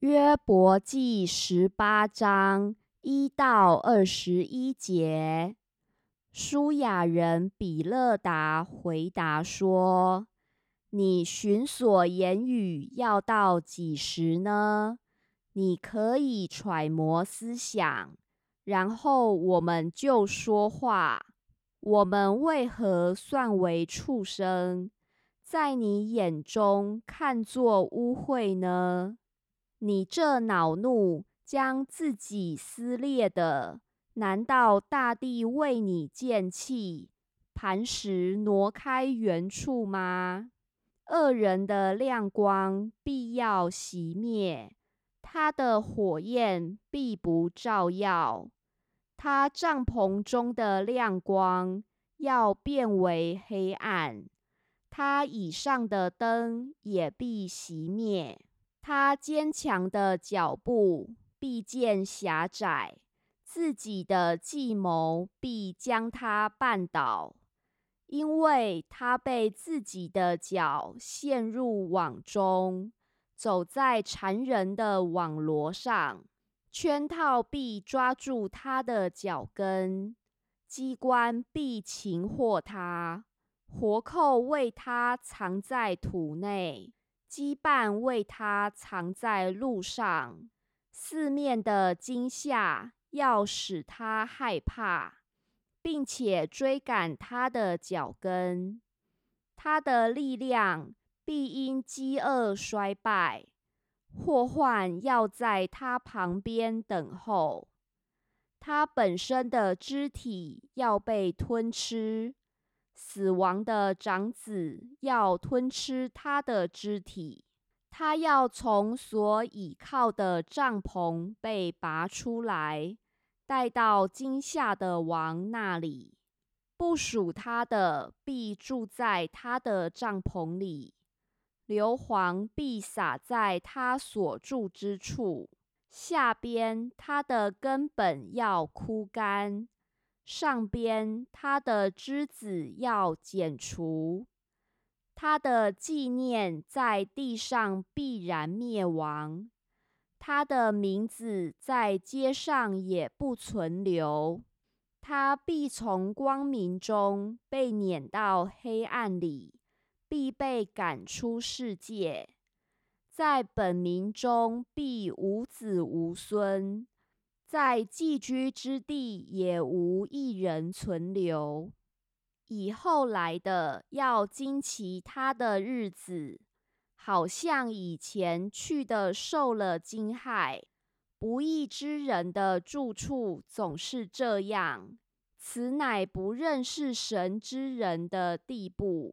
约伯记十八章一到二十一节，舒雅人比勒达回答说：“你寻所言语要到几时呢？你可以揣摩思想，然后我们就说话。我们为何算为畜生，在你眼中看作污秽呢？”你这恼怒将自己撕裂的，难道大地为你建气，磐石挪开原处吗？恶人的亮光必要熄灭，他的火焰必不照耀，他帐篷中的亮光要变为黑暗，他以上的灯也必熄灭。他坚强的脚步必见狭窄，自己的计谋必将他绊倒，因为他被自己的脚陷入网中，走在缠人的网罗上，圈套必抓住他的脚跟，机关必擒获他，活扣为他藏在土内。羁绊为他藏在路上，四面的惊吓要使他害怕，并且追赶他的脚跟。他的力量必因饥饿衰败，祸患要在他旁边等候。他本身的肢体要被吞吃。死亡的长子要吞吃他的肢体，他要从所倚靠的帐篷被拔出来，带到惊吓的王那里。不属他的必住在他的帐篷里，硫磺必洒在他所住之处，下边他的根本要枯干。上边他的枝子要剪除，他的纪念在地上必然灭亡，他的名字在街上也不存留，他必从光明中被撵到黑暗里，必被赶出世界，在本民中必无子无孙。在寄居之地也无一人存留，以后来的要惊奇他的日子，好像以前去的受了惊骇。不义之人的住处总是这样，此乃不认识神之人的地步。